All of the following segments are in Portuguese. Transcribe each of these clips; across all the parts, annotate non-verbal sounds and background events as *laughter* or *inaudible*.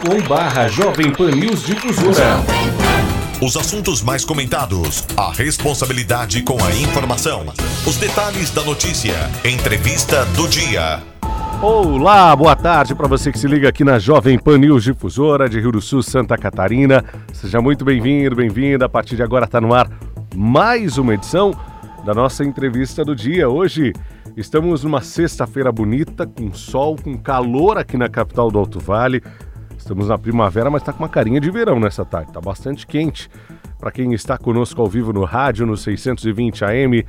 youtube.com barra Jovem Pan News Difusora. Os assuntos mais comentados, a responsabilidade com a informação, os detalhes da notícia, entrevista do dia. Olá, boa tarde para você que se liga aqui na Jovem Pan News Difusora de Rio do Sul, Santa Catarina. Seja muito bem-vindo, bem-vinda. A partir de agora está no ar mais uma edição da nossa entrevista do dia. Hoje estamos numa sexta-feira bonita, com sol, com calor aqui na capital do Alto Vale. Estamos na primavera, mas está com uma carinha de verão nessa tarde. Está bastante quente. Para quem está conosco ao vivo no rádio, no 620 AM,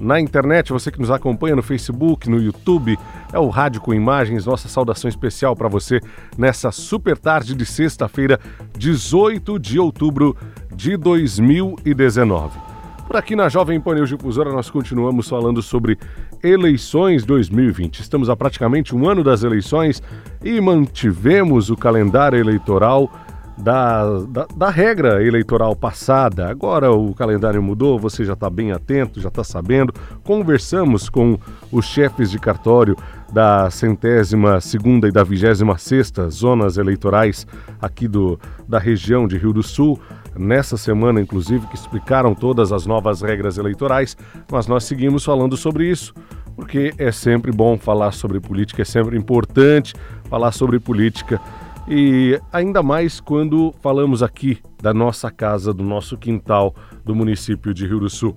na internet, você que nos acompanha no Facebook, no YouTube, é o Rádio com Imagens. Nossa saudação especial para você nessa super tarde de sexta-feira, 18 de outubro de 2019. Por aqui na Jovem Pan News Difusora nós continuamos falando sobre eleições 2020. Estamos há praticamente um ano das eleições e mantivemos o calendário eleitoral da, da, da, regra eleitoral passada. Agora o calendário mudou, você já está bem atento, já está sabendo. Conversamos com os chefes de cartório da centésima segunda e da vigésima sexta zonas eleitorais aqui do, da região de Rio do Sul nessa semana, inclusive, que explicaram todas as novas regras eleitorais, mas nós seguimos falando sobre isso, porque é sempre bom falar sobre política, é sempre importante falar sobre política. E ainda mais quando falamos aqui da nossa casa, do nosso quintal, do município de Rio do Sul.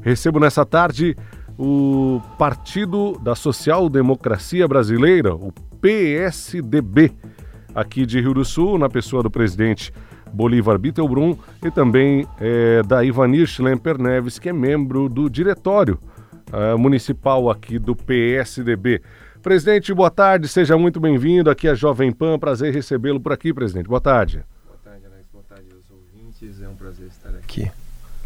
Recebo nessa tarde o Partido da Social Democracia Brasileira, o PSDB, aqui de Rio do Sul, na pessoa do presidente Bolívar Bittelbrum e também é, da Ivanir Schlemper Neves, que é membro do diretório uh, municipal aqui do PSDB. Presidente, boa tarde, seja muito bem-vindo aqui à Jovem Pan, prazer recebê-lo por aqui, presidente. Boa tarde. Boa tarde, Alex, boa tarde aos ouvintes, é um prazer estar aqui.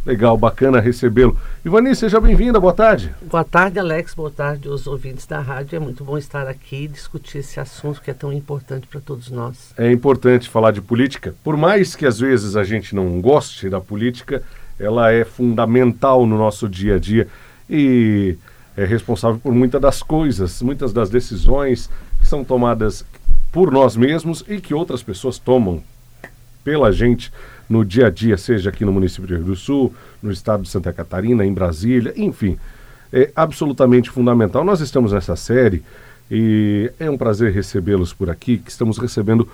Legal, bacana recebê-lo. Ivani, seja bem-vinda, boa tarde. Boa tarde, Alex, boa tarde aos ouvintes da rádio. É muito bom estar aqui e discutir esse assunto que é tão importante para todos nós. É importante falar de política. Por mais que às vezes a gente não goste da política, ela é fundamental no nosso dia a dia e é responsável por muitas das coisas, muitas das decisões que são tomadas por nós mesmos e que outras pessoas tomam pela gente no dia a dia, seja aqui no município de Rio do Sul, no estado de Santa Catarina, em Brasília, enfim, é absolutamente fundamental. Nós estamos nessa série e é um prazer recebê-los por aqui, que estamos recebendo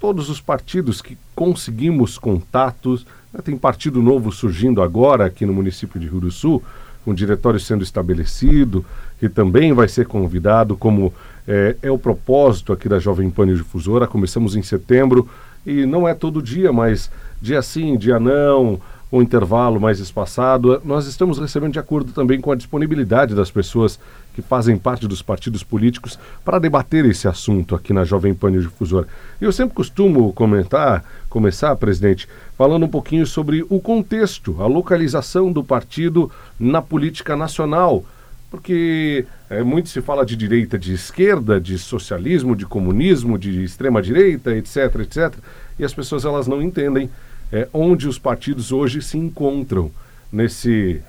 todos os partidos que conseguimos contatos. Né? Tem partido novo surgindo agora aqui no município de Rio do Sul, com diretório sendo estabelecido, que também vai ser convidado, como é, é o propósito aqui da Jovem Pan Difusora. Começamos em setembro e não é todo dia, mas dia sim, dia não, um intervalo mais espaçado. Nós estamos recebendo de acordo também com a disponibilidade das pessoas que fazem parte dos partidos políticos para debater esse assunto aqui na Jovem Pan Difusora. Eu sempre costumo comentar, começar, presidente, falando um pouquinho sobre o contexto, a localização do partido na política nacional porque é, muito se fala de direita, de esquerda, de socialismo, de comunismo, de extrema direita, etc, etc, e as pessoas elas não entendem é, onde os partidos hoje se encontram nesse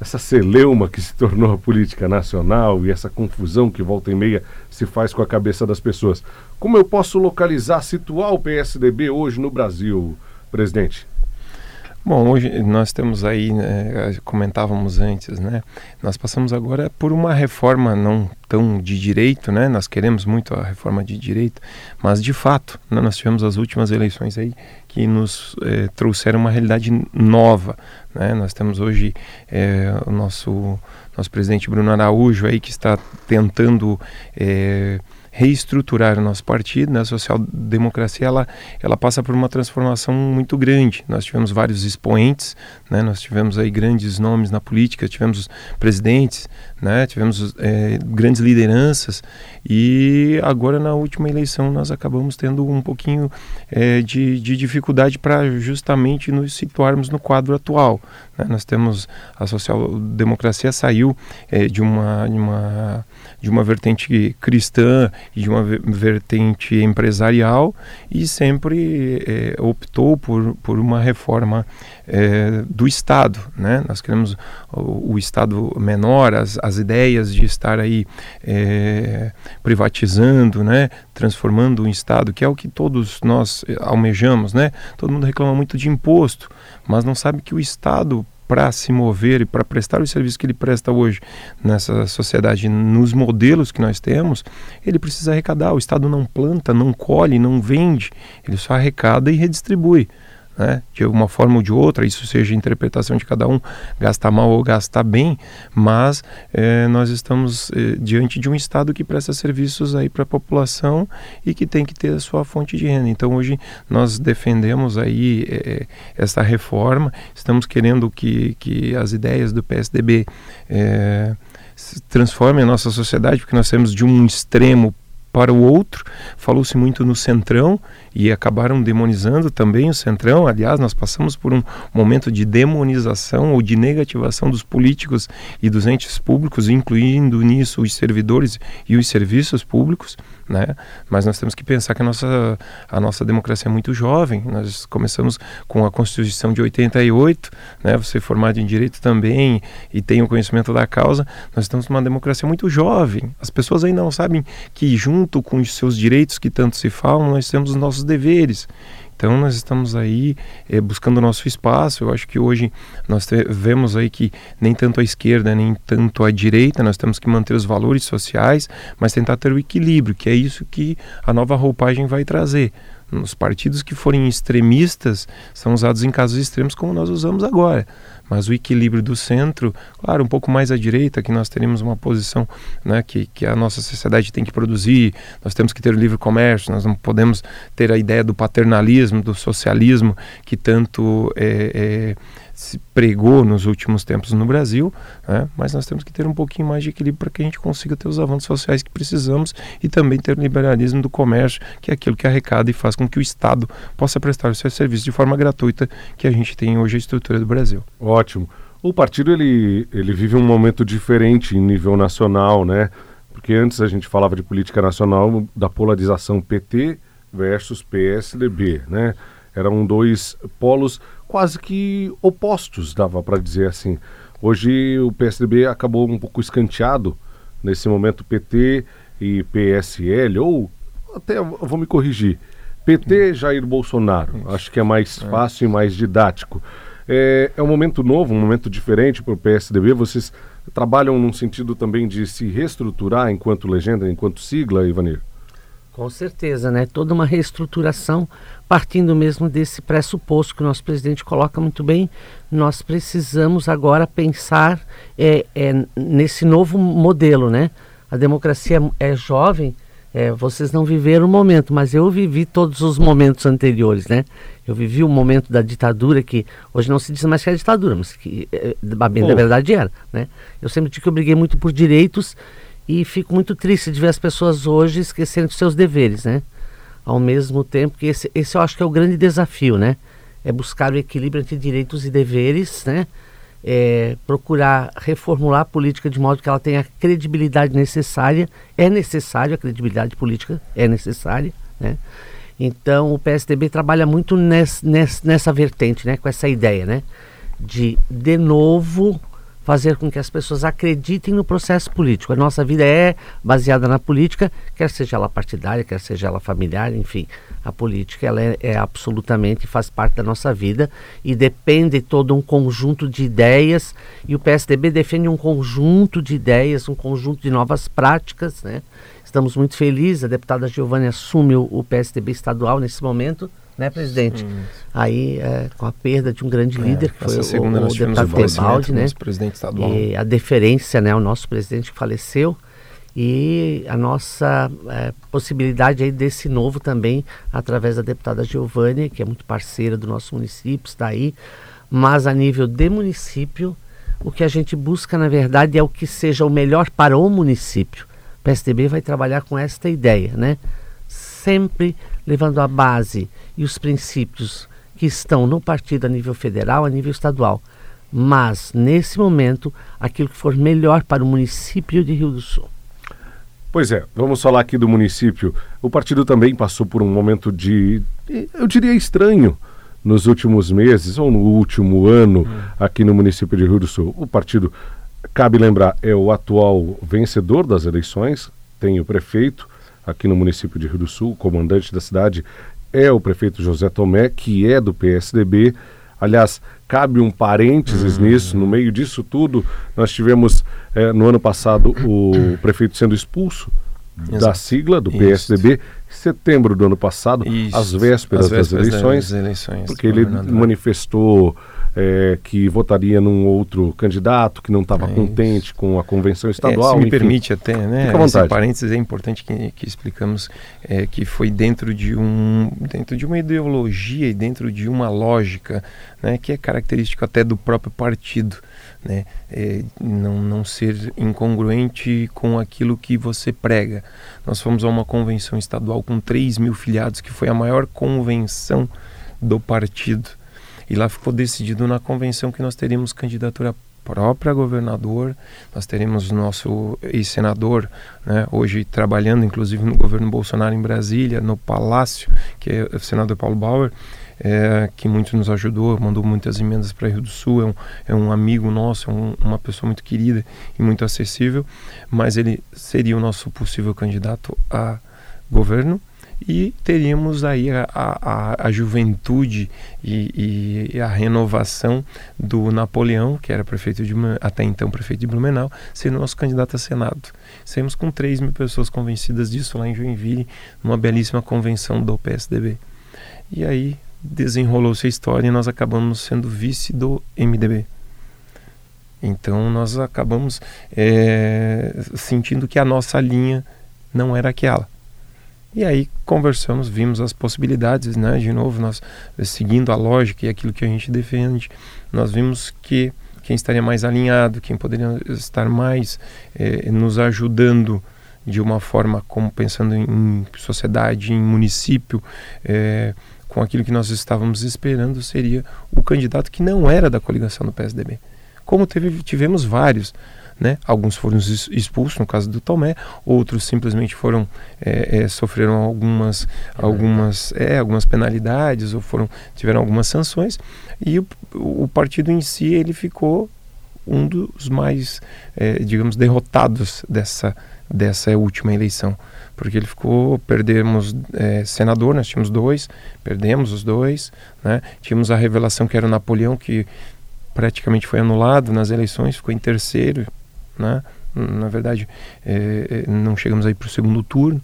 essa celeuma que se tornou a política nacional e essa confusão que volta e meia se faz com a cabeça das pessoas. Como eu posso localizar, situar o PSDB hoje no Brasil, presidente? Bom, hoje nós temos aí, né, comentávamos antes, né? Nós passamos agora por uma reforma não tão de direito, né? Nós queremos muito a reforma de direito, mas de fato, né, nós tivemos as últimas eleições aí que nos eh, trouxeram uma realidade nova, né? Nós temos hoje eh, o nosso nosso presidente Bruno Araújo aí que está tentando eh, reestruturar o nosso partido, né? A social-democracia ela, ela passa por uma transformação muito grande. Nós tivemos vários expoentes, né? Nós tivemos aí grandes nomes na política, tivemos presidentes, né? Tivemos é, grandes lideranças e agora na última eleição nós acabamos tendo um pouquinho é, de, de dificuldade para justamente nos situarmos no quadro atual. Né? Nós temos a social-democracia saiu é, de uma, de uma de uma vertente cristã e de uma vertente empresarial e sempre é, optou por, por uma reforma é, do Estado. Né? Nós queremos o, o Estado menor, as, as ideias de estar aí é, privatizando, né? transformando o Estado, que é o que todos nós almejamos. Né? Todo mundo reclama muito de imposto, mas não sabe que o Estado para se mover e para prestar o serviço que ele presta hoje nessa sociedade, nos modelos que nós temos, ele precisa arrecadar. O Estado não planta, não colhe, não vende, ele só arrecada e redistribui né? de uma forma ou de outra, isso seja interpretação de cada um, gastar mal ou gastar bem, mas é, nós estamos é, diante de um Estado que presta serviços aí para a população e que tem que ter a sua fonte de renda. Então hoje nós defendemos aí é, essa reforma, estamos querendo que, que as ideias do PSDB transformem a nossa sociedade, porque nós temos de um extremo para o outro. Falou-se muito no Centrão e acabaram demonizando também o Centrão. Aliás, nós passamos por um momento de demonização ou de negativação dos políticos e dos entes públicos, incluindo nisso os servidores e os serviços públicos. Né? Mas nós temos que pensar que a nossa, a nossa democracia é muito jovem. Nós começamos com a Constituição de 88, né? você é formado em direito também e tem o conhecimento da causa. Nós estamos numa democracia muito jovem. As pessoas ainda não sabem que, junto com os seus direitos que tanto se falam, nós temos os nossos deveres. Então nós estamos aí é, buscando o nosso espaço. Eu acho que hoje nós vemos aí que nem tanto a esquerda nem tanto a direita nós temos que manter os valores sociais, mas tentar ter o equilíbrio, que é isso que a nova roupagem vai trazer. Os partidos que forem extremistas são usados em casos extremos como nós usamos agora. Mas o equilíbrio do centro, claro, um pouco mais à direita, que nós teremos uma posição né, que, que a nossa sociedade tem que produzir, nós temos que ter o livre comércio, nós não podemos ter a ideia do paternalismo, do socialismo, que tanto é, é se pregou nos últimos tempos no Brasil, né? mas nós temos que ter um pouquinho mais de equilíbrio para que a gente consiga ter os avanços sociais que precisamos e também ter o liberalismo do comércio, que é aquilo que arrecada e faz com que o Estado possa prestar o seu serviço de forma gratuita, que a gente tem hoje a estrutura do Brasil. Ótimo. O partido ele, ele vive um momento diferente em nível nacional, né? Porque antes a gente falava de política nacional da polarização PT versus PSDB, né? Eram dois polos quase que opostos, dava para dizer assim. Hoje o PSDB acabou um pouco escanteado nesse momento PT e PSL, ou até vou me corrigir, PT Jair Bolsonaro. Acho que é mais é. fácil e mais didático. É, é um momento novo, um momento diferente para o PSDB. Vocês trabalham num sentido também de se reestruturar enquanto legenda, enquanto sigla, Ivanir? Com certeza, né? Toda uma reestruturação partindo mesmo desse pressuposto que o nosso presidente coloca muito bem. Nós precisamos agora pensar é, é, nesse novo modelo, né? A democracia é jovem, é, vocês não viveram o momento, mas eu vivi todos os momentos anteriores, né? Eu vivi o momento da ditadura, que hoje não se diz mais que é ditadura, mas que é, bem da verdade era, né? Eu sempre digo que eu briguei muito por direitos e fico muito triste de ver as pessoas hoje esquecendo dos seus deveres, né? Ao mesmo tempo que esse, esse eu acho que é o grande desafio, né? É buscar o equilíbrio entre direitos e deveres, né? É, procurar reformular a política de modo que ela tenha a credibilidade necessária. É necessário, a credibilidade política é necessária, né? Então o PSDB trabalha muito nessa, nessa, nessa vertente, né? Com essa ideia, né? De, de novo, fazer com que as pessoas acreditem no processo político. A nossa vida é baseada na política, quer seja ela partidária, quer seja ela familiar, enfim. A política ela é, é absolutamente faz parte da nossa vida e depende de todo um conjunto de ideias e o PSDB defende um conjunto de ideias, um conjunto de novas práticas, né? Estamos muito felizes, a deputada Giovanni assume o, o PSDB estadual nesse momento né, presidente? Sim. Aí, é, com a perda de um grande é, líder, que foi o, o, deputado Tebaldi, né? presidente estadual. E a deferência, né, ao nosso presidente que faleceu e a nossa é, possibilidade aí desse novo também através da deputada Giovanni, que é muito parceira do nosso município, está aí, mas a nível de município, o que a gente busca na verdade é o que seja o melhor para o município. O PSDB vai trabalhar com esta ideia, né? Sempre levando a base e os princípios que estão no partido a nível federal, a nível estadual. Mas, nesse momento, aquilo que for melhor para o município de Rio do Sul. Pois é, vamos falar aqui do município. O partido também passou por um momento de, eu diria, estranho nos últimos meses ou no último ano hum. aqui no município de Rio do Sul. O partido, cabe lembrar, é o atual vencedor das eleições, tem o prefeito aqui no município de Rio do Sul, o comandante da cidade é o prefeito José Tomé, que é do PSDB. Aliás, cabe um parênteses uhum. nisso, no meio disso tudo, nós tivemos eh, no ano passado o *coughs* prefeito sendo expulso Exato. da sigla do PSDB, em setembro do ano passado, às vésperas, vésperas, das eleições, das eleições porque ele manifestou é, que votaria num outro candidato que não estava é contente com a convenção estadual. É, se me enfim. permite até, né? Fica à vontade. Esse parênteses é importante que, que explicamos é, que foi dentro de um dentro de uma ideologia e dentro de uma lógica, né? Que é característico até do próprio partido. Né? É, não, não ser incongruente com aquilo que você prega. Nós fomos a uma convenção estadual com 3 mil filiados, que foi a maior convenção do partido. E lá ficou decidido na convenção que nós teríamos candidatura própria governador, nós teremos nosso ex-senador, né, hoje trabalhando inclusive no governo Bolsonaro em Brasília, no Palácio, que é o senador Paulo Bauer, é, que muito nos ajudou, mandou muitas emendas para Rio do Sul, é um, é um amigo nosso, é um, uma pessoa muito querida e muito acessível, mas ele seria o nosso possível candidato a governo e teríamos aí a, a, a juventude e, e, a renovação do Napoleão, que era prefeito de, até então prefeito de Blumenau, sendo nosso candidato a Senado. Saímos com 3 mil pessoas convencidas disso lá em Joinville, numa belíssima convenção do PSDB. E aí desenrolou-se a história e nós acabamos sendo vice do MDB. Então nós acabamos é, sentindo que a nossa linha não era aquela. E aí conversamos, vimos as possibilidades, né? De novo, nós seguindo a lógica e aquilo que a gente defende, nós vimos que quem estaria mais alinhado, quem poderia estar mais eh, nos ajudando de uma forma como pensando em sociedade, em município, eh, com aquilo que nós estávamos esperando, seria o candidato que não era da coligação do PSDB. Como teve, tivemos vários, né? Alguns foram expulsos, no caso do Tomé, outros simplesmente foram é, é, sofreram algumas, algumas, é, algumas penalidades ou foram tiveram algumas sanções e o, o partido em si ele ficou um dos mais, é, digamos, derrotados dessa dessa última eleição, porque ele ficou, perdemos é, senador, nós tínhamos dois, perdemos os dois, né? Tínhamos a revelação que era o Napoleão que praticamente foi anulado nas eleições, ficou em terceiro, né? Na verdade, é, é não chegamos aí para o segundo turno.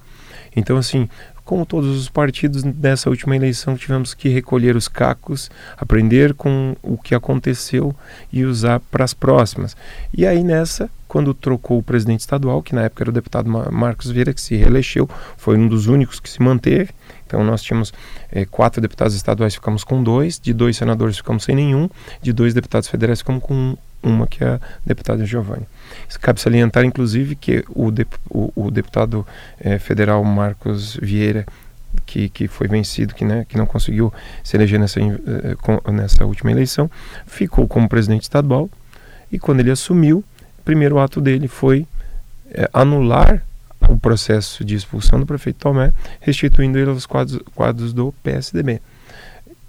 Então, assim, como todos os partidos dessa última eleição, tivemos que recolher os cacos, aprender com o que aconteceu e usar para as próximas. E aí nessa, quando trocou o presidente estadual, que na época era o deputado Marcos Vieira, que se reelegeu, foi um dos únicos que se manteve. Então nós tínhamos é, quatro deputados estaduais, ficamos com dois, de dois senadores ficamos sem nenhum, de dois deputados federais ficamos com uma, que é a deputada Giovanni. Cabe salientar, inclusive, que o, o, o deputado eh, federal Marcos Vieira, que, que foi vencido, que, né, que não conseguiu se eleger nessa, eh, nessa última eleição, ficou como presidente estadual e quando ele assumiu, o primeiro ato dele foi eh, anular o processo de expulsão do prefeito Tomé, restituindo ele aos quadros, quadros do PSDB.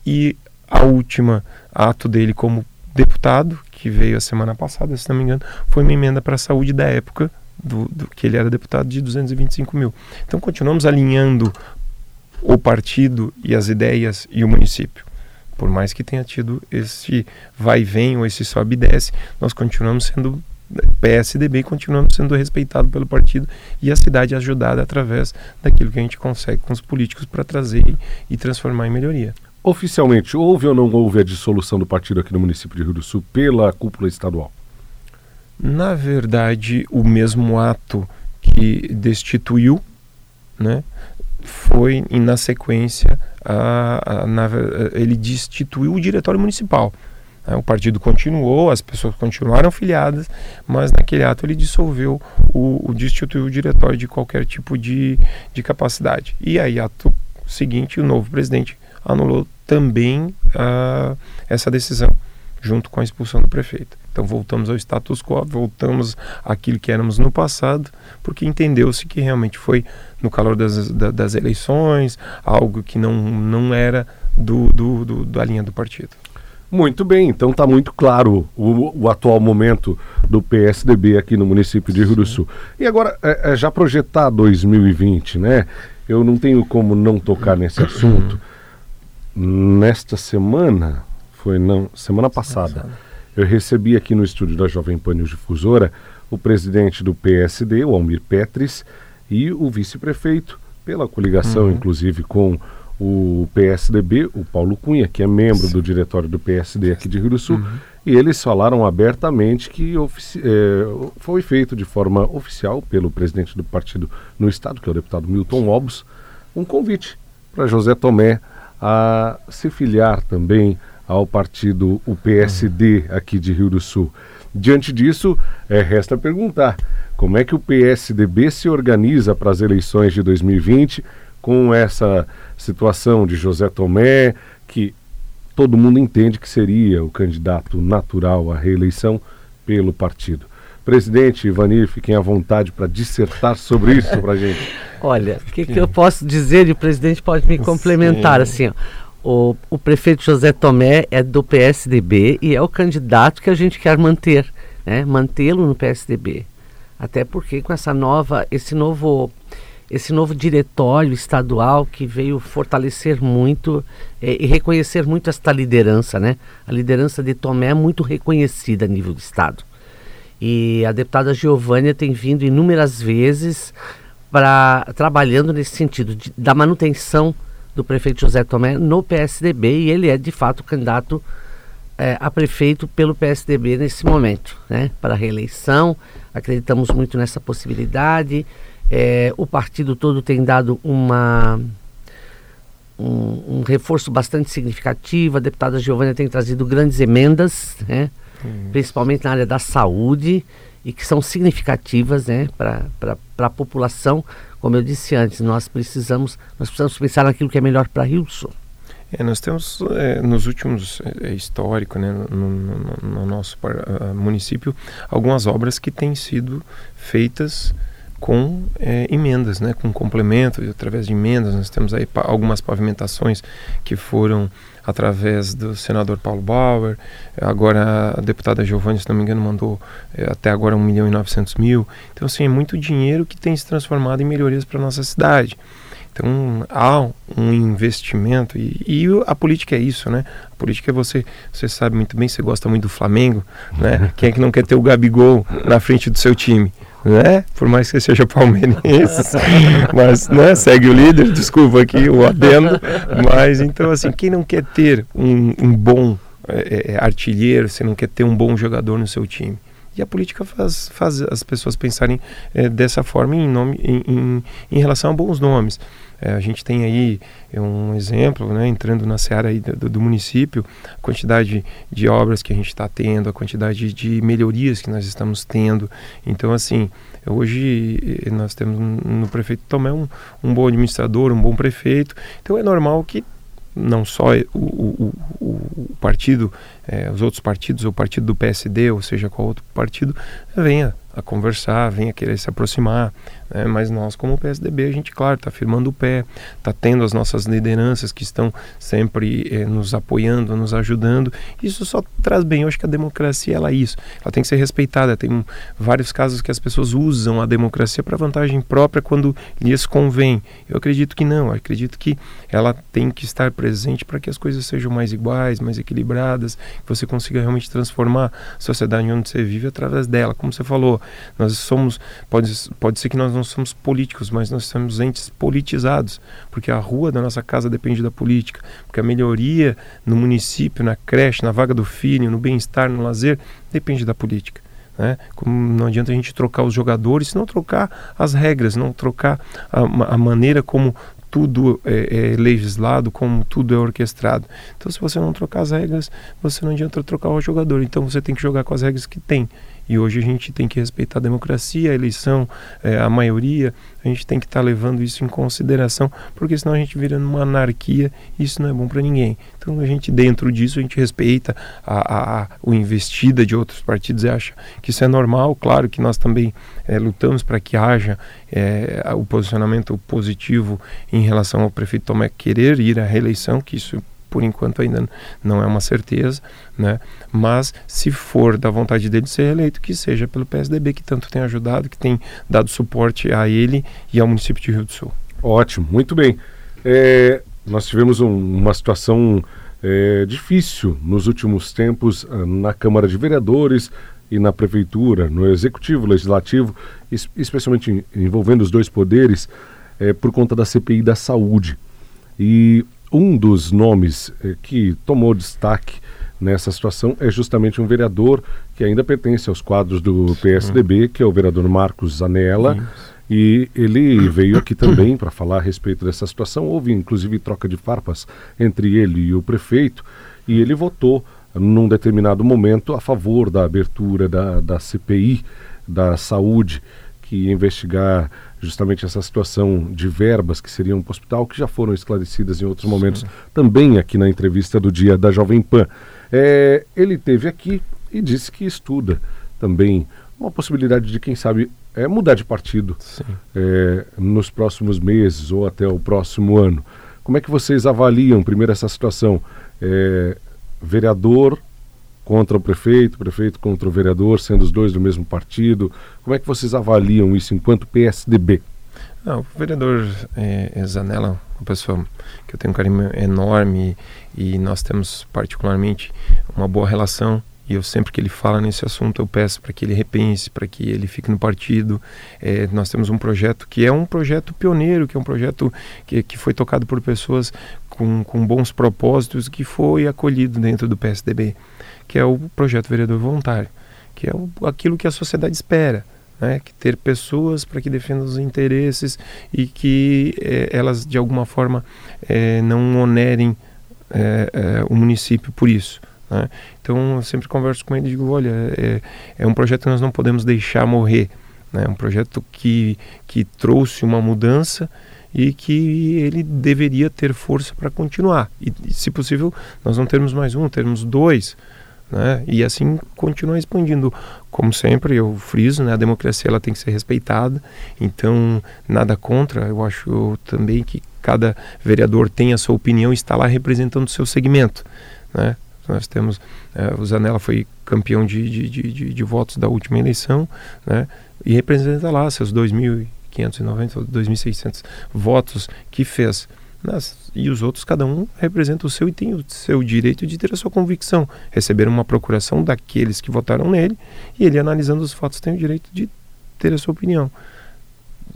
E a última ato dele como deputado, que veio a semana passada, se não me engano, foi uma emenda para a saúde da época, do, do, que ele era deputado de 225 mil. Então continuamos alinhando o partido e as ideias e o município. Por mais que tenha tido esse vai e vem ou esse sobe e desce, nós continuamos sendo PSDB e continuamos sendo respeitado pelo partido e a cidade ajudada através daquilo que a gente consegue com os políticos para trazer e transformar em melhoria. Oficialmente, houve ou não houve a dissolução do partido aqui no município de Rio do Sul pela cúpula estadual? Na verdade, o mesmo ato que destituiu, né, foi na sequência a, a, na, ele destituiu o diretório municipal. Né, o partido continuou, as pessoas continuaram filiadas, mas naquele ato ele dissolveu o, o destituiu o diretório de qualquer tipo de, de capacidade. E aí, ato seguinte, o novo presidente anulou também uh, essa decisão. junto com a expulsão do prefeito. Então voltamos ao status quo, voltamos àquilo que éramos no passado, porque entendeu-se que realmente foi no calor das, das eleições, algo que não, não era do, do, do, da linha do partido. Muito bem, então está muito claro o, o, atual momento do PSDB aqui no município de Rio do Sul. E agora, é, é, já projetar 2020, né? Eu não tenho como não tocar nesse assunto. Nesta semana, foi não, semana passada, eu recebi aqui no estúdio da Jovem Pan News Difusora o presidente do PSD, o Almir Petris, e o vice-prefeito, pela coligação, uhum. inclusive, com o PSDB, o Paulo Cunha, que é membro Sim. do diretório do PSD aqui de Rio do Sul, uhum. e eles falaram abertamente que é, foi feito de forma oficial pelo presidente do partido no estado, que é o deputado Milton Obos, um convite para José Tomé a se filiar também ao partido o PSD aqui de Rio do Sul. Diante disso, é, resta perguntar como é que o PSDB se organiza para as eleições de 2020 com essa situação de José Tomé, que todo mundo entende que seria o candidato natural à reeleição pelo partido. Presidente Ivanir, fiquem à vontade para dissertar sobre isso para a gente. *laughs* Olha, o que, que, eu posso dizer e o presidente pode me complementar Sim. assim. Ó. O, o prefeito José Tomé é do PSDB e é o candidato que a gente quer manter, né? mantê-lo no PSDB. Até porque com essa nova, esse novo esse novo diretório estadual que veio fortalecer muito é, e reconhecer muito esta liderança, né? A liderança de Tomé é muito reconhecida a nível do estado. E a deputada Giovânia tem vindo inúmeras vezes para trabalhando nesse sentido de, da manutenção do prefeito José Tomé no PSDB e ele é de fato candidato é, a prefeito pelo PSDB nesse momento, né? Para reeleição, acreditamos muito nessa possibilidade. É, o partido todo tem dado uma, um, um, reforço bastante significativo. A deputada Giovânia tem trazido grandes emendas, né? Uhum. principalmente na área da saúde, e que são significativas né? para a população. Como eu disse antes, nós precisamos, nós precisamos pensar naquilo que é melhor para Rio Sul. É, nós temos é, nos últimos é, é histórico, né, no, no, no nosso uh, município, algumas obras que têm sido feitas com é, emendas, né, com complemento, através de emendas. Nós temos aí pa algumas pavimentações que foram através do senador Paulo Bauer, agora a deputada Giovanni, se não me engano, mandou é, até agora 1 milhão e 900 mil. Então, assim, é muito dinheiro que tem se transformado em melhorias para nossa cidade. Então há um investimento e, e, a política é isso, né? A política é você, você sabe muito bem, você gosta muito do Flamengo, né? *laughs* Quem é que não quer ter o Gabigol na frente do seu time? né? Por mais que seja palmeirense, *laughs* mas né, segue o líder, desculpa aqui o adendo, mas então assim, quem não quer ter um, um bom é, é, artilheiro, você não quer ter um bom jogador no seu time? E a política faz, faz as pessoas pensarem é, dessa forma em, nome, em, em, em relação a bons nomes. É, a gente tem aí um exemplo, né, entrando na seara do, do, município, a quantidade de obras que a gente está tendo, a quantidade de melhorias que nós estamos tendo. Então, assim, hoje eh, nós temos no prefeito Tomé um, um bom administrador, um bom prefeito. Então, é normal que não só o, o, o, partido, é, os outros partidos, o partido do PSD, ou seja, qual outro partido, venha a conversar, venha querer se aproximar. Né? Mas nós, como PSDB, a gente, claro, está firmando o pé, está tendo as nossas lideranças que estão sempre eh, nos apoiando, nos ajudando. Isso só traz bem. Eu acho que a democracia ela é isso. Ela tem que ser respeitada. Tem vários casos que as pessoas usam a democracia para vantagem própria quando lhes convém. Eu acredito que não. Eu acredito que ela tem que estar presente para que as coisas sejam mais iguais, mais equilibradas, que você consiga realmente transformar a sociedade onde você vive através dela. Como você falou, nós somos, pode, pode ser que nós não somos políticos, mas nós somos entes politizados, porque a rua da nossa casa depende da política, porque a melhoria no município, na creche, na vaga do filho, no bem-estar, no lazer, depende da política. Né? Como não adianta a gente trocar os jogadores, não trocar as regras, não trocar a, a maneira como tudo é, é, legislado, como tudo é orquestrado. Então, se você não trocar as regras, você não adianta trocar o jogador. Então, você tem que jogar com as regras que tem. E hoje a gente tem que respeitar a democracia, a eleição, é, a maioria, a gente tem que estar tá levando isso em consideração, porque senão a gente vira numa anarquia e isso não é bom para ninguém. Então a gente, dentro disso, a gente respeita a, a, a, o investida de outros partidos e acha que isso é normal. Claro que nós também é, lutamos para que haja é, o posicionamento positivo em relação ao prefeito Tomé querer ir à reeleição, que isso por enquanto ainda não é uma certeza, né? Mas se for da vontade dele ser eleito, que seja pelo PSDB que tanto tem ajudado, que tem dado suporte a ele e ao município de Rio do Sul. Ótimo, muito bem. É, nós tivemos um, uma situação é, difícil nos últimos tempos ah, na Câmara de Vereadores e na Prefeitura, no Executivo, Legislativo, especialmente envolvendo os dois poderes, é, por conta da CPI da Saúde. E um dos nomes eh, que tomou destaque nessa situação é justamente um vereador que ainda pertence aos quadros do PSDB, que é o vereador Marcos Zanella. E ele veio aqui também para falar a respeito dessa situação. Houve inclusive troca de farpas entre ele e o prefeito, e ele votou num determinado momento a favor da abertura da, da CPI da saúde, que investigar justamente essa situação de verbas que seriam para o hospital, que já foram esclarecidas em outros momentos, Sim. também aqui na entrevista do dia da Jovem Pan. É, ele teve aqui e disse que estuda também uma possibilidade de, quem sabe, é, mudar de partido é, nos próximos meses ou até o próximo ano. Como é que vocês avaliam, primeiro, essa situação? É, vereador contra o prefeito, prefeito contra o vereador, sendo os dois do mesmo partido. Como é que vocês avaliam isso enquanto PSDB? Não, o vereador é, Zanella, uma pessoa que eu tenho um carinho enorme e, e nós temos particularmente uma boa relação. E eu sempre que ele fala nesse assunto, eu peço para que ele repense, para que ele fique no partido. É, nós temos um projeto que é um projeto pioneiro, que é um projeto que, que foi tocado por pessoas com, com bons propósitos, que foi acolhido dentro do PSDB que é o projeto vereador voluntário, que é o, aquilo que a sociedade espera. Né, que ter pessoas para que defendam os interesses e que é, elas de alguma forma é, não onerem é, o município por isso. Né? Então eu sempre converso com ele e digo, olha, é, é um projeto que nós não podemos deixar morrer, né? um projeto que, que trouxe uma mudança e que ele deveria ter força para continuar. E, se possível, nós não termos mais um, termos dois, né? E assim continua expandindo. Como sempre, eu friso, né? a democracia ela tem que ser respeitada, então nada contra. Eu acho também que cada vereador tem a sua opinião e está lá representando o seu segmento. Né? Nós temos, é, o Zanella foi campeão de, de, de, de, votos da última eleição, né? e representa lá seus 2.590, 2.600 votos que fez. Nas, e os outros, cada um representa o seu e tem o seu direito de ter a sua convicção. Receber uma procuração daqueles que votaram nele e ele, analisando os fatos, tem o direito de ter a sua opinião.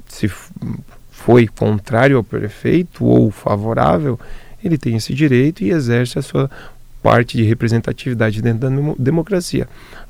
Se foi contrário ao prefeito ou favorável, ele tem esse direito e exerce a sua parte de representatividade dentro da democracia.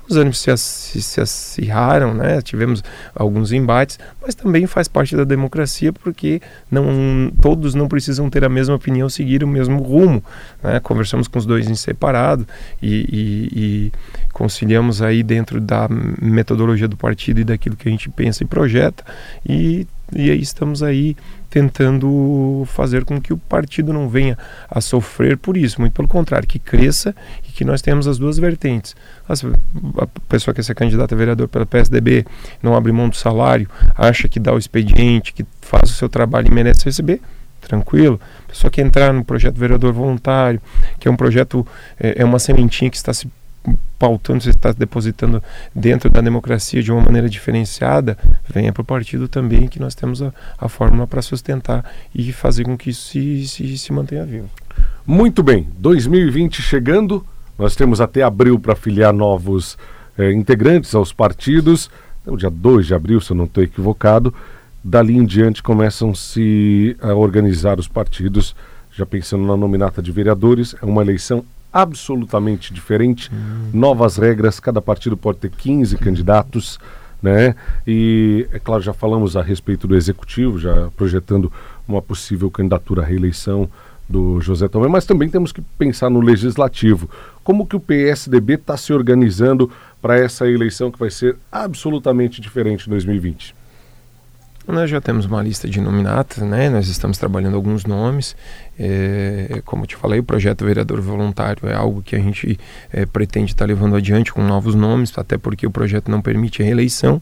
Os ânimos se, se, se acirraram, né? tivemos alguns embates, mas também faz parte da democracia porque não, todos não precisam ter a mesma opinião, seguir o mesmo rumo. Né? Conversamos com os dois em separado e, e, e conciliamos aí dentro da metodologia do partido e daquilo que a gente pensa e projeta e, e aí estamos aí tentando fazer com que o partido não venha a sofrer por isso, muito pelo contrário, que cresça e que nós tenhamos as duas vertentes. A pessoa que ser candidata a vereador pela PSDB, não abre mão do salário, acha que dá o expediente, que faz o seu trabalho e merece receber, tranquilo. Pessoa que entrar no projeto vereador voluntário, que é um projeto, é, é uma sementinha que está se pautando, você está depositando dentro da democracia de uma maneira diferenciada, venha para o partido também, que nós temos a, a fórmula para sustentar e fazer com que isso se, se, se mantenha vivo. Muito bem, 2020 chegando, nós temos até abril para filiar novos eh, integrantes aos partidos, o dia 2 de abril, se eu não estou equivocado, dali em diante começam-se a organizar os partidos, já pensando na nominata de vereadores, é uma eleição absolutamente diferente, hum. novas regras, cada partido pode ter 15 candidatos, né? E é claro, já falamos a respeito do executivo, já projetando uma possível candidatura à reeleição do José Tomé, mas também temos que pensar no legislativo. Como que o PSDB está se organizando para essa eleição que vai ser absolutamente diferente em 2020? Nós já temos uma lista de nominatas, né? Nós estamos trabalhando alguns nomes. É, como eu te falei, o projeto Vereador Voluntário é algo que a gente é, pretende estar tá levando adiante com novos nomes, até porque o projeto não permite a reeleição.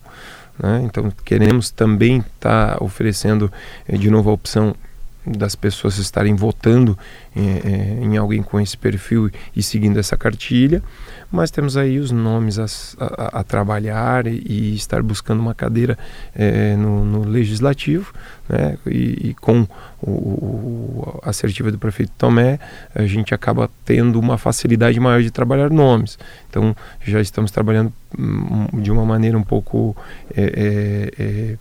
Né? Então, queremos também estar tá oferecendo é, de novo a opção das pessoas estarem votando é, é, em alguém com esse perfil e seguindo essa cartilha, mas temos aí os nomes a, a, a trabalhar e, e, estar buscando uma cadeira é, no, no, legislativo, né? e, e com o, o, a assertiva do prefeito Tomé, a gente acaba tendo uma facilidade maior de trabalhar nomes. Então já estamos trabalhando hum, de uma maneira um pouco é, é, é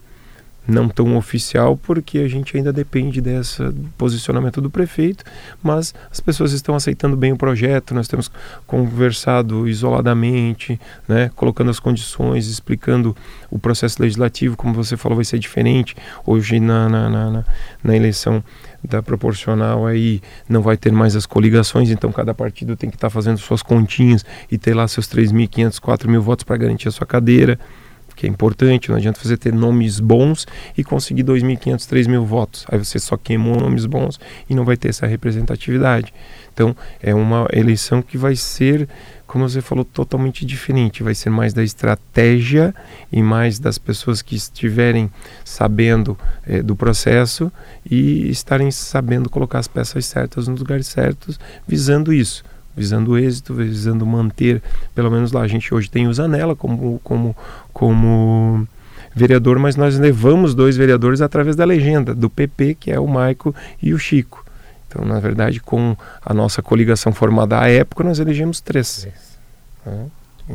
não tão oficial, porque a gente ainda depende desse posicionamento do prefeito, mas as pessoas estão aceitando bem o projeto, nós temos conversado isoladamente, né, colocando as condições, explicando o processo legislativo, como você falou, vai ser diferente. Hoje, na, na, na, na eleição da proporcional aí não vai ter mais as coligações, então cada partido tem que estar tá fazendo suas continhas e ter lá seus 3.500, 4.000 votos para garantir a sua cadeira que é importante, não adianta você ter nomes bons e conseguir 2.500, 3.000 votos. Aí você só queimou nomes bons e não vai ter essa representatividade. Então, é uma eleição que vai ser, como você falou, totalmente diferente. Vai ser mais da estratégia e mais das pessoas que estiverem sabendo é, do processo e estarem sabendo colocar as peças certas nos lugares certos, visando isso visando êxito, visando manter, pelo menos lá a gente hoje tem o Zanella como, como, como vereador, mas nós levamos dois vereadores através da legenda do PP, que é o Maico e o Chico. Então, na verdade, com a nossa coligação formada à época, nós elegemos três. Né?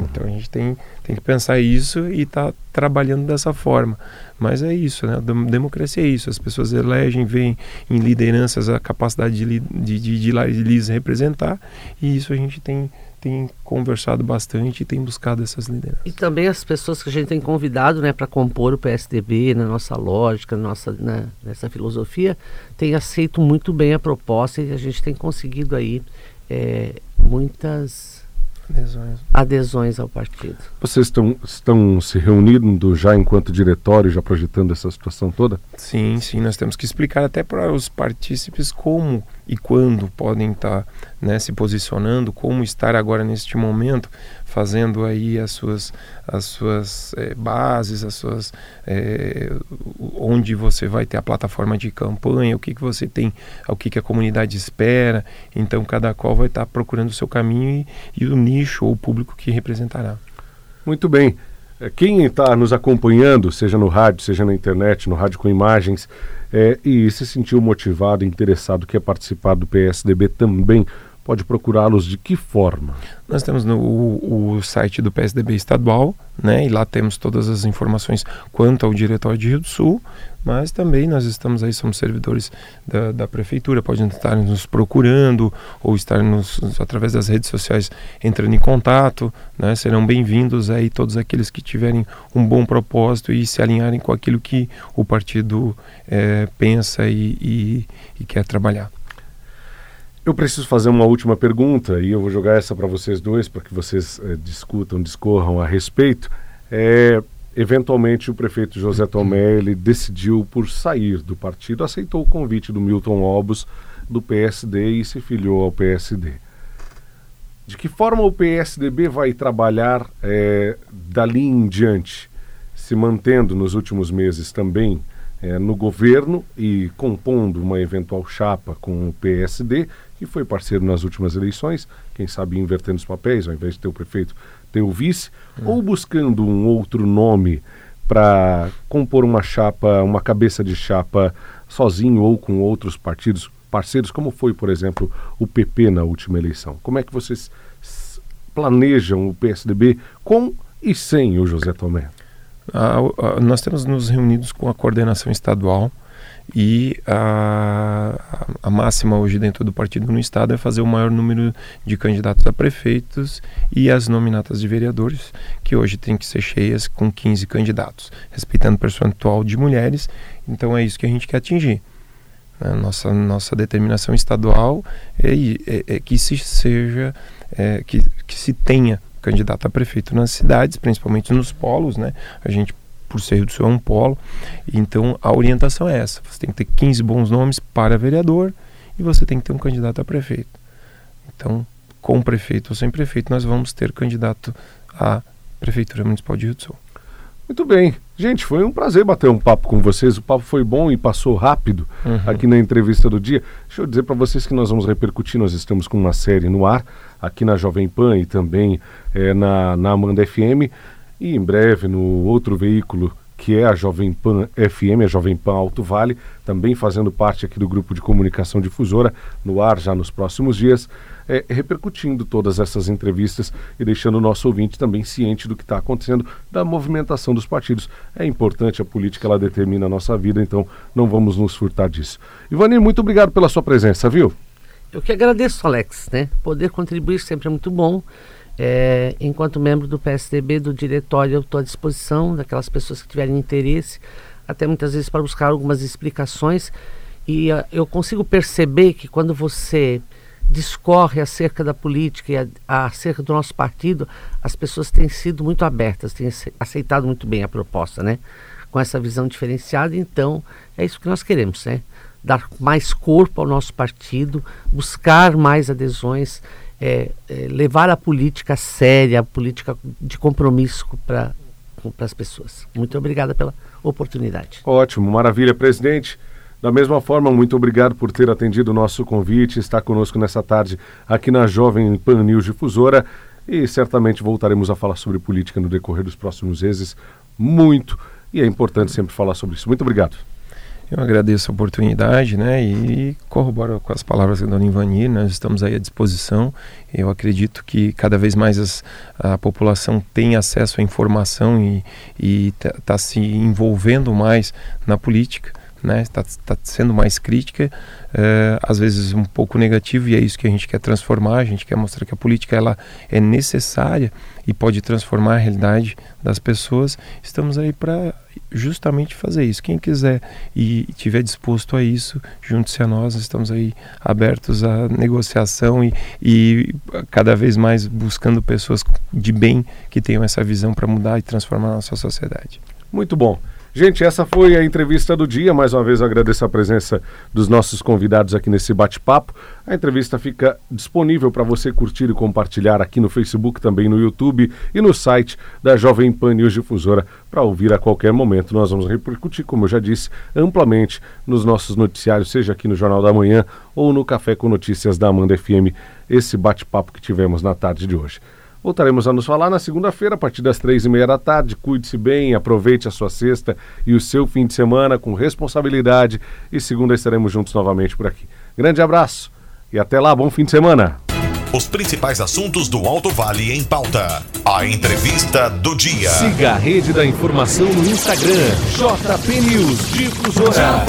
Então a gente tem, tem que pensar isso e estar tá trabalhando dessa forma. Mas é isso, né? A democracia é isso. As pessoas elegem, veem em lideranças a capacidade de, de, de, de, lhes representar e isso a gente tem, tem conversado bastante e tem buscado essas lideranças. E também as pessoas que a gente tem convidado né, para compor o PSDB, na nossa lógica, nossa, né, nessa filosofia, têm aceito muito bem a proposta e a gente tem conseguido aí é, muitas adesões. adesões ao partido. Vocês estão, estão se reunindo já enquanto diretório, já projetando essa situação toda? Sim, sim. Nós temos que explicar até para os partícipes como e quando podem estar né, se posicionando, como estar agora neste momento fazendo aí as suas, as suas é, bases, as suas é, onde você vai ter a plataforma de campanha, o que, que você tem, o que, que a comunidade espera. Então cada qual vai estar procurando o seu caminho e, e o nicho ou o público que representará. Muito bem. Eh, quem está nos acompanhando, seja no rádio, seja na internet, no rádio com imagens, é, e se sentiu motivado, interessado, quer participar do PSDB também, pode procurá-los de que forma? Nós temos no, o, o, site do PSDB estadual, né, e lá temos todas as informações quanto ao Diretório de Rio do Sul, mas também nós estamos aí, somos servidores da, da Prefeitura, podem estar nos procurando ou estar nos, através das redes sociais entrando em contato, né, serão bem-vindos aí todos aqueles que tiverem um bom propósito e se alinharem com aquilo que o partido é, pensa e, e, e quer trabalhar. Eu preciso fazer uma última pergunta e eu vou jogar essa para vocês dois para que vocês é, discutam, discorram a respeito. É, eventualmente o prefeito José Tomé ele decidiu por sair do partido, aceitou o convite do Milton Obos do PSD e se filiou ao PSD. De que forma o PSDB vai trabalhar é, dali em diante, se mantendo nos últimos meses também é, no governo e compondo uma eventual chapa com o PSD, que foi parceiro nas últimas eleições, quem sabe invertendo os papéis, ao invés de ter o prefeito, ter o vice, hum. ou buscando um outro nome para compor uma chapa, uma cabeça de chapa sozinho ou com outros partidos parceiros, como foi, por exemplo, o PP na última eleição. Como é que vocês planejam o PSDB com e sem o José Tomé? Ah, ah, nós temos nos reunidos com a coordenação estadual e a, a, máxima hoje dentro do partido no estado é fazer o maior número de candidatos a prefeitos e as nominatas de vereadores, que hoje tem que ser cheias com 15 candidatos, respeitando o percentual de mulheres. Então é isso que a gente quer atingir. Né? Nossa, nossa determinação estadual é, é, é que se seja, é, que, que se tenha candidato a prefeito nas cidades, principalmente nos polos, né? A gente, por ser do Sul, é um polo. Então, a orientação é essa. Você tem que ter 15 bons nomes para vereador e você tem que ter um candidato a prefeito. Então, com prefeito ou sem prefeito, nós vamos ter candidato à Prefeitura Municipal de Rio do Sul. Muito bem. Gente, foi um prazer bater um papo com vocês. O papo foi bom e passou rápido uhum. aqui na entrevista do dia. Deixa eu dizer para vocês que nós vamos repercutir. Nós estamos com uma série no ar, aqui na Jovem Pan e também é, na, na Amanda FM. E em breve no outro veículo que é a Jovem Pan FM, a Jovem Pan Alto Vale, também fazendo parte aqui do grupo de comunicação difusora, no ar já nos próximos dias, é, repercutindo todas essas entrevistas e deixando o nosso ouvinte também ciente do que está acontecendo, da movimentação dos partidos. É importante, a política ela determina a nossa vida, então não vamos nos furtar disso. Ivanir, muito obrigado pela sua presença, viu? Eu que agradeço, Alex, né? Poder contribuir sempre é muito bom. É, enquanto membro do PSDB, do diretório, eu estou à disposição daquelas pessoas que tiverem interesse, até muitas vezes para buscar algumas explicações. E uh, eu consigo perceber que quando você discorre acerca da política e a, acerca do nosso partido, as pessoas têm sido muito abertas, têm aceitado muito bem a proposta, né? Com essa visão diferenciada, então é isso que nós queremos, né? Dar mais corpo ao nosso partido, buscar mais adesões é, é, levar a política séria, a política de compromisso para as pessoas. Muito obrigada pela oportunidade. Ótimo, maravilha, presidente. Da mesma forma, muito obrigado por ter atendido o nosso convite, estar conosco nessa tarde aqui na Jovem Pan News Difusora e certamente voltaremos a falar sobre política no decorrer dos próximos meses. Muito, e é importante sempre falar sobre isso. Muito obrigado. Eu agradeço a oportunidade, né, e corroboro com as palavras da Dona Ivani, nós estamos aí à disposição. Eu acredito que cada vez mais as, a população tem acesso à informação e está tá se envolvendo mais na política né? Está, está sendo mais crítica, é, às vezes um pouco negativo e é isso que a gente quer transformar. A gente quer mostrar que a política ela é necessária e pode transformar a realidade das pessoas. Estamos aí para justamente fazer isso. Quem quiser e tiver disposto a isso, junte-se a nós. Estamos aí abertos à negociação e, e cada vez mais buscando pessoas de bem que tenham essa visão para mudar e transformar a nossa sociedade. Muito bom. Gente, essa foi a entrevista do dia. Mais uma vez eu agradeço a presença dos nossos convidados aqui nesse bate-papo. A entrevista fica disponível para você curtir e compartilhar aqui no Facebook, também no YouTube e no site da Jovem Pan News Difusora para ouvir a qualquer momento. Nós vamos repercutir, como eu já disse, amplamente nos nossos noticiários, seja aqui no Jornal da Manhã ou no Café com Notícias da Amanda FM, esse bate-papo que tivemos na tarde de hoje. Voltaremos a nos falar na segunda-feira, a partir das três e meia da tarde. Cuide-se bem, aproveite a sua sexta e o seu fim de semana com responsabilidade. E segunda estaremos juntos novamente por aqui. Grande abraço e até lá, bom fim de semana. Os principais assuntos do Alto Vale em pauta. A entrevista do dia. Siga a rede da informação no Instagram, JP News Difusora.